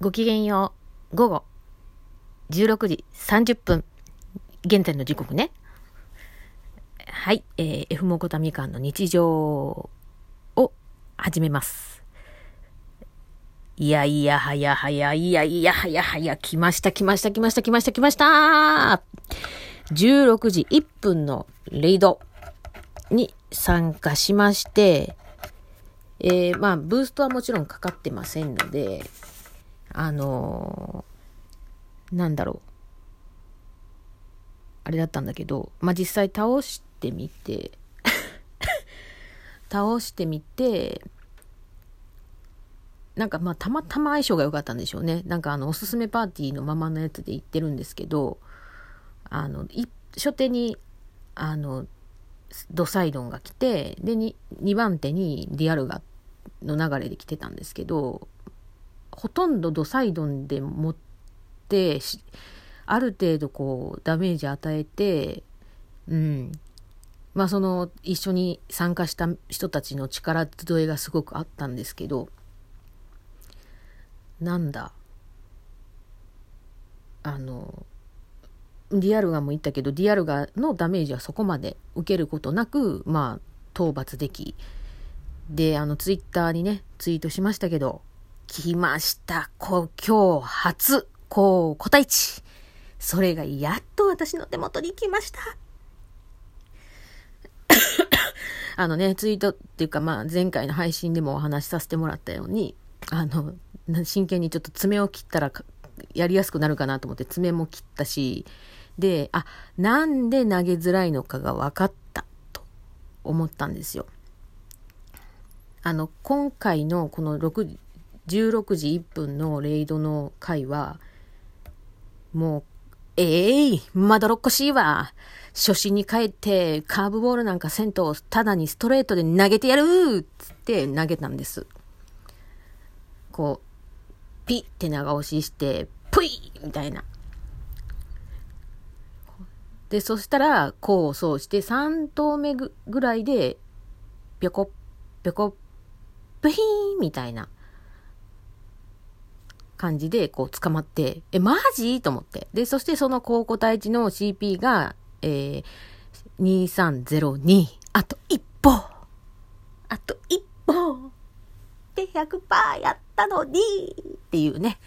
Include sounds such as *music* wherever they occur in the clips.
ごきげんよう。午後16時30分。現在の時刻ね。はい。えー、F モコタみかんの日常を始めます。いやいやはやはや、いやいやはやはや、来ました来ました来ました来ました来ました16時1分のレイドに参加しまして、えー、まあ、ブーストはもちろんかかってませんので、あのーなんだろう。あれだったんだけど、まあ、実際倒してみて、*laughs* 倒してみて、なんかまあたまたま相性が良かったんでしょうね。なんかあのおすすめパーティーのままのやつで行ってるんですけど、あの、初手に、あの、ドサイドンが来て、で、2番手にディアルガの流れで来てたんですけど、ほとんどドサイドンで持って、ある程度こうダメージ与えて、うん。まあその一緒に参加した人たちの力添えがすごくあったんですけど、なんだ。あの、ディアルガも言ったけど、ディアルガのダメージはそこまで受けることなく、まあ、討伐でき。で、あの、ツイッターにね、ツイートしましたけど、来ました。こ今日初、こう、個体値。それがやっと私の手元に来ました。*coughs* あのね、ツイートっていうか、まあ、前回の配信でもお話しさせてもらったように、あの、真剣にちょっと爪を切ったらやりやすくなるかなと思って爪も切ったし、で、あ、なんで投げづらいのかが分かったと思ったんですよ。あの、今回のこの6 16時1分のレイドの回は、もう、ええい、まどろっこしいわ。初心に帰って、カーブボールなんかせんと、ただにストレートで投げてやるつって投げたんです。こう、ピッて長押しして、ぷいみたいな。で、そしたら、こうそうして、3投目ぐぐらいで、ぴょこ、ぴょこ、ぷひーみたいな感じで、こう、捕まって、え、マジ？と思って。で、そしてその高個体値の CP が、えー、2302。あと一歩あと一歩で100%やったのにっていうね。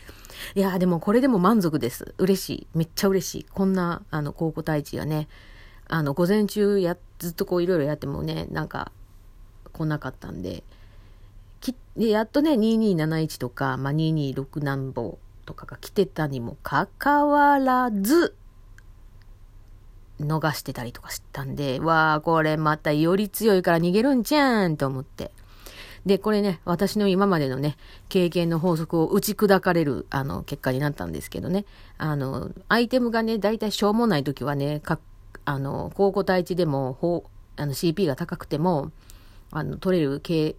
いやーでもこれでも満足です。嬉しい。めっちゃ嬉しい。こんな、あの、高校対地がね、あの、午前中や、ずっとこういろいろやってもね、なんか、来なかったん、できでやっとね、2271とか、まあ、226何歩とかが来てたにもかかわらず、逃してたりとかしたんで、わあ、これまたより強いから逃げるんじゃんと思って。で、これね、私の今までのね、経験の法則を打ち砕かれる、あの、結果になったんですけどね。あの、アイテムがね、だいたいしょうもない時はね、か、あの、高個体値でも、ほあの、CP が高くても、あの、取れる傾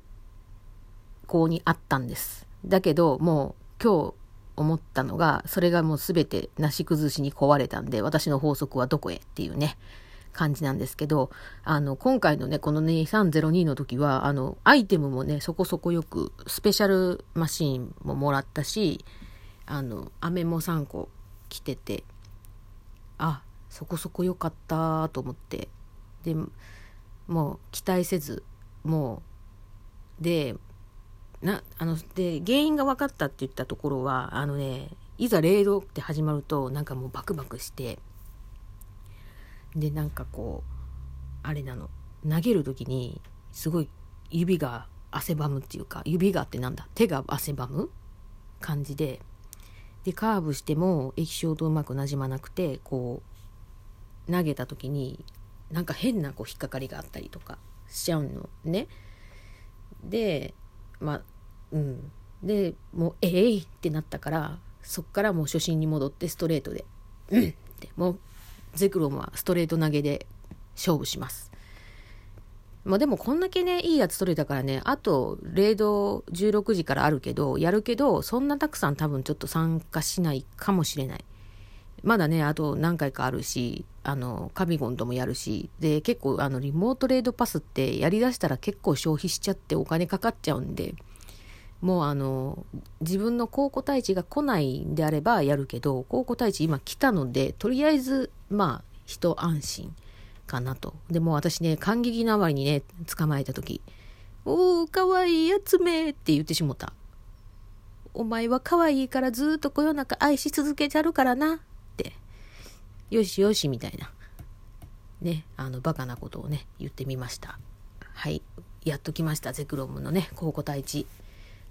向にあったんです。だけど、もう、今日思ったのが、それがもうすべてなし崩しに壊れたんで、私の法則はどこへっていうね。感じなんですけど、あの、今回のね、このね、302の時は、あの、アイテムもね、そこそこよく、スペシャルマシーンももらったし、あの、飴も3個来てて、あ、そこそこ良かったと思って、で、もう期待せず、もう、で、な、あの、で、原因が分かったって言ったところは、あのね、いざレイドって始まると、なんかもうバクバクして、でなんかこうあれなの投げる時にすごい指が汗ばむっていうか指がってなんだ手が汗ばむ感じででカーブしても液晶とうまくなじまなくてこう投げた時になんか変なこう引っかかりがあったりとかしちゃうのね。でまあうんでもうえい、ってなったからそっからもう初心に戻ってストレートでうんってもうゼクロンはストレート投げで勝負します。まあでもこんだけね、いいやつ取れたからね、あと、レード16時からあるけど、やるけど、そんなたくさん多分ちょっと参加しないかもしれない。まだね、あと何回かあるし、あの、カビゴンともやるし、で、結構あの、リモートレードパスってやりだしたら結構消費しちゃってお金かかっちゃうんで、もうあの、自分の高校対地が来ないんであればやるけど、高校対地今来たので、とりあえず、まあ、一安心かなと。でも私ね、感激のあまりにね、捕まえた時、おー、かわいいやつめって言ってしもた。お前は可愛いいからずっとこよなか愛し続けちゃるからな。って。よしよし、みたいな。ね、あの、バカなことをね、言ってみました。はい。やっときました。ゼクロムのね、高校対地。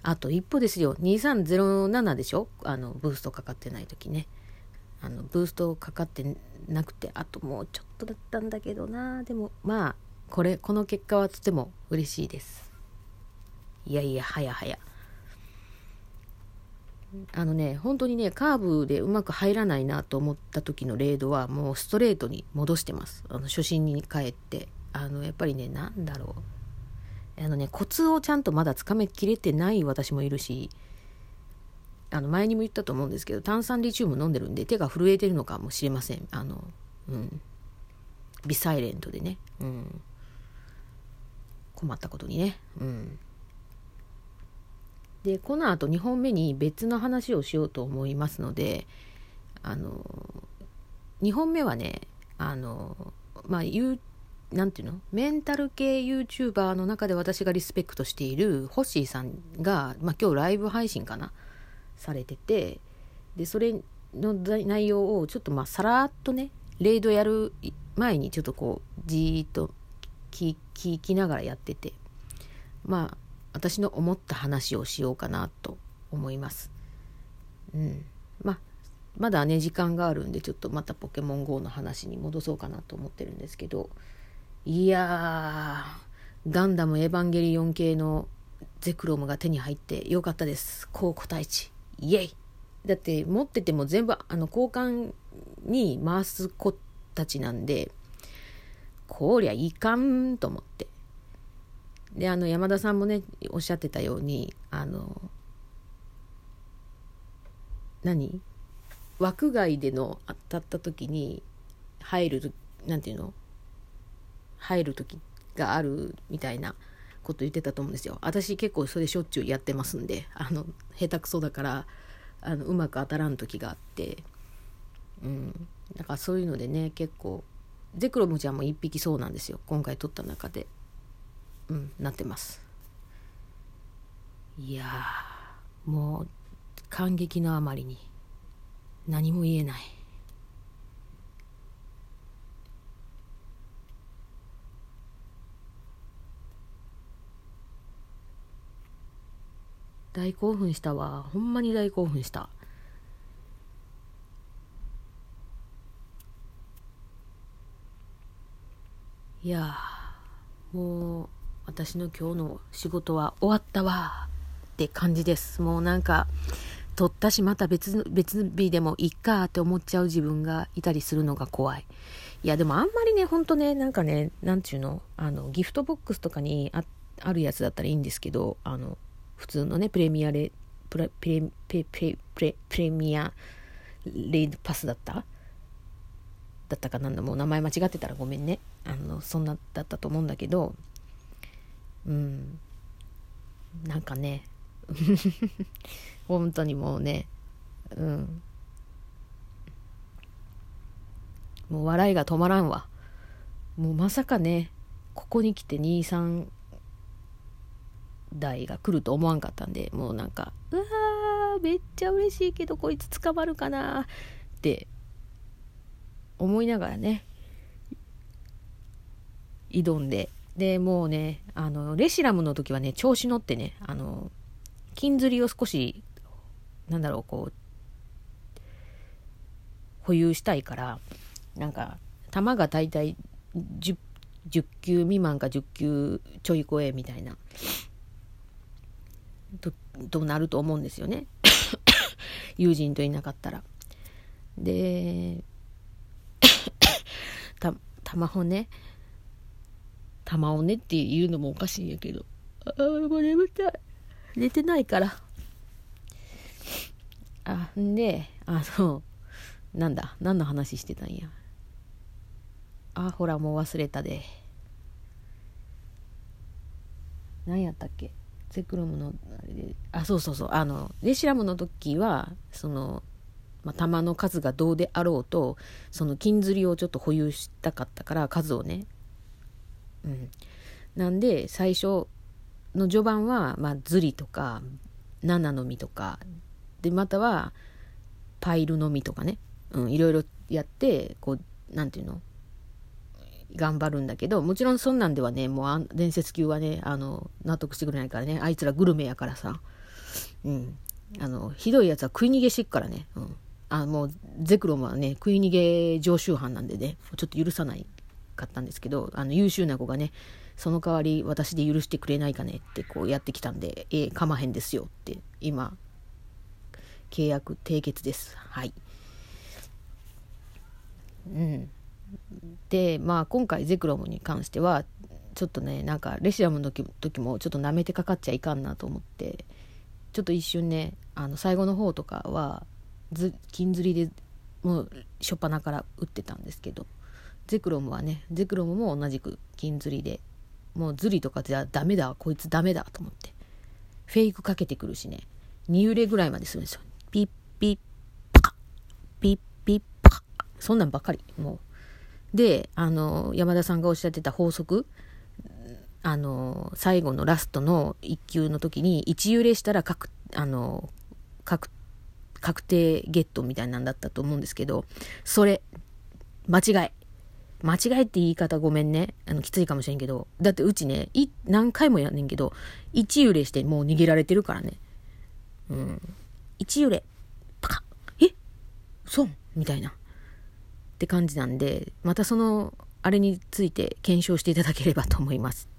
あと一歩ですよ。2307でしょ？あの、ブーストかかってない時ね。あの、ブーストかかってなくて、あともうちょっとだったんだけどな。でも、まあ、これ、この結果はとても嬉しいです。いやいや、はやはや。あのね、本当にね、カーブでうまく入らないなと思った時のレードはもうストレートに戻してます。あの、初心に帰って。あの、やっぱりね、なんだろう。あのね、コツをちゃんとまだつかめきれてない私もいるし、あの、前にも言ったと思うんですけど、炭酸リチウム飲んでるんで手が震えてるのかもしれません。あの、うん。ビサイレントでね。うん。困ったことにね。うん。で、この後2本目に別の話をしようと思いますので、あの、2本目はね、あの、まあ、言うなんていうの？メンタル系 YouTuber の中で私がリスペクトしているホッシーさんが、まあ、今日ライブ配信かな？されててでそれの内容をちょっとまあさらっとねレイドやる前にちょっとこうじーっと聞きながらやっててまあ私の思った話をしようかなと思います。うん。まあまだね時間があるんでちょっとまたポケモン GO の話に戻そうかなと思ってるんですけどいやー、ガンダムエヴァンゲリオン系のゼクロムが手に入ってよかったです。高個体値。イエイだって持ってても全部あの交換に回す子たちなんで、こりゃいかんと思って。で、あの山田さんもね、おっしゃってたように、あの、何？枠外での当たった時に入る、なんていうの？入る時があるみたいなこと言ってたと思うんですよ。私結構それしょっちゅうやってますんで、あの、下手くそだから、あの、うまく当たらん時があって、うん。だからそういうのでね、結構、ゼクロムちゃんも一匹そうなんですよ。今回撮った中で。うん、なってます。いやもう、感激のあまりに、何も言えない。大興奮したわ。ほんまに大興奮した。いやもう私の今日の仕事は終わったわって感じです。もうなんか、撮ったしまた別、別日でもいっかって思っちゃう自分がいたりするのが怖い。いやでもあんまりね、ほんとね、なんかね、なんちゅうの、あの、ギフトボックスとかにああるやつだったらいいんですけど、あの、普通のね、プレミアレ、プレ、プレ、プレ、プレ、プレ、プレミアレイドパスだった？だったか？なんだ、もう名前間違ってたらごめんね。あの、そんなだったと思うんだけど、うん。なんかね、*laughs* 本当にもうね、うん。もう笑いが止まらんわ。もうまさかね、ここに来て23代が来ると思わんかったんで、もうなんか、うわー、めっちゃ嬉しいけど、こいつ捕まるかなって思いながらね、挑んで、で、もうね、あの、レシラムの時はね、調子乗ってね、あの、金釣りを少し、なんだろう、こう、保有したいから、なんか、弾が大体10、10球未満か10球ちょい超えみたいなととなると思うんですよね。*coughs* 友人といなかったら。で *coughs* た玉骨玉をねって言うのもおかしいんやけど。ああもう眠たい。寝てないから。あんであのなんだ何の話してたんや。あほらもう忘れたで。何やったっけゼクロムのあれであそうそうそう。あのレシラムの時はその、まあ、弾の数がどうであろうとその金釣りをちょっと保有したかったから数をね。うん。なんで最初の序盤は、まあ、ズリとか7の実とかでまたはパイルの実とかね、うん、いろいろやってこうなんていうの？頑張るんだけどもちろんそんなんではねもう伝説級はねあの納得してくれないからね。あいつらグルメやからさ。うん。あのひどいやつは食い逃げしてっからね、うん、あもうゼクロムはね食い逃げ常習犯なんでねちょっと許さないかったんですけどあの優秀な子がねその代わり私で許してくれないかねってこうやってきたんでええ、かまへんですよって今契約締結です。はい。うん。でまあ今回ゼクロムに関してはちょっとねなんかレシアムの時もちょっと舐めてかかっちゃいかんなと思ってちょっと一瞬ねあの最後の方とかはず金釣りでもう初っ端から打ってたんですけどゼクロムはねゼクロムも同じく金釣りでもう釣りとかじゃダメだこいつダメだと思ってフェイクかけてくるしね2揺れぐらいまでするんですよ。ピッピッパピッピッパそんなんばっかりもうで、あの、山田さんがおっしゃってた法則、あの、最後のラストの1球の時に、1揺れしたら確、あの、確、確定ゲットみたいなんだったと思うんですけど、それ、間違い。間違いって言い方ごめんね。あの、きついかもしれんけど。だってうちね、い、何回もやんねんけど、1揺れしてもう逃げられてるからね。うん。1揺れ、パカッえ？そうみたいな。って感じなんで、またその、あれについて検証していただければと思います。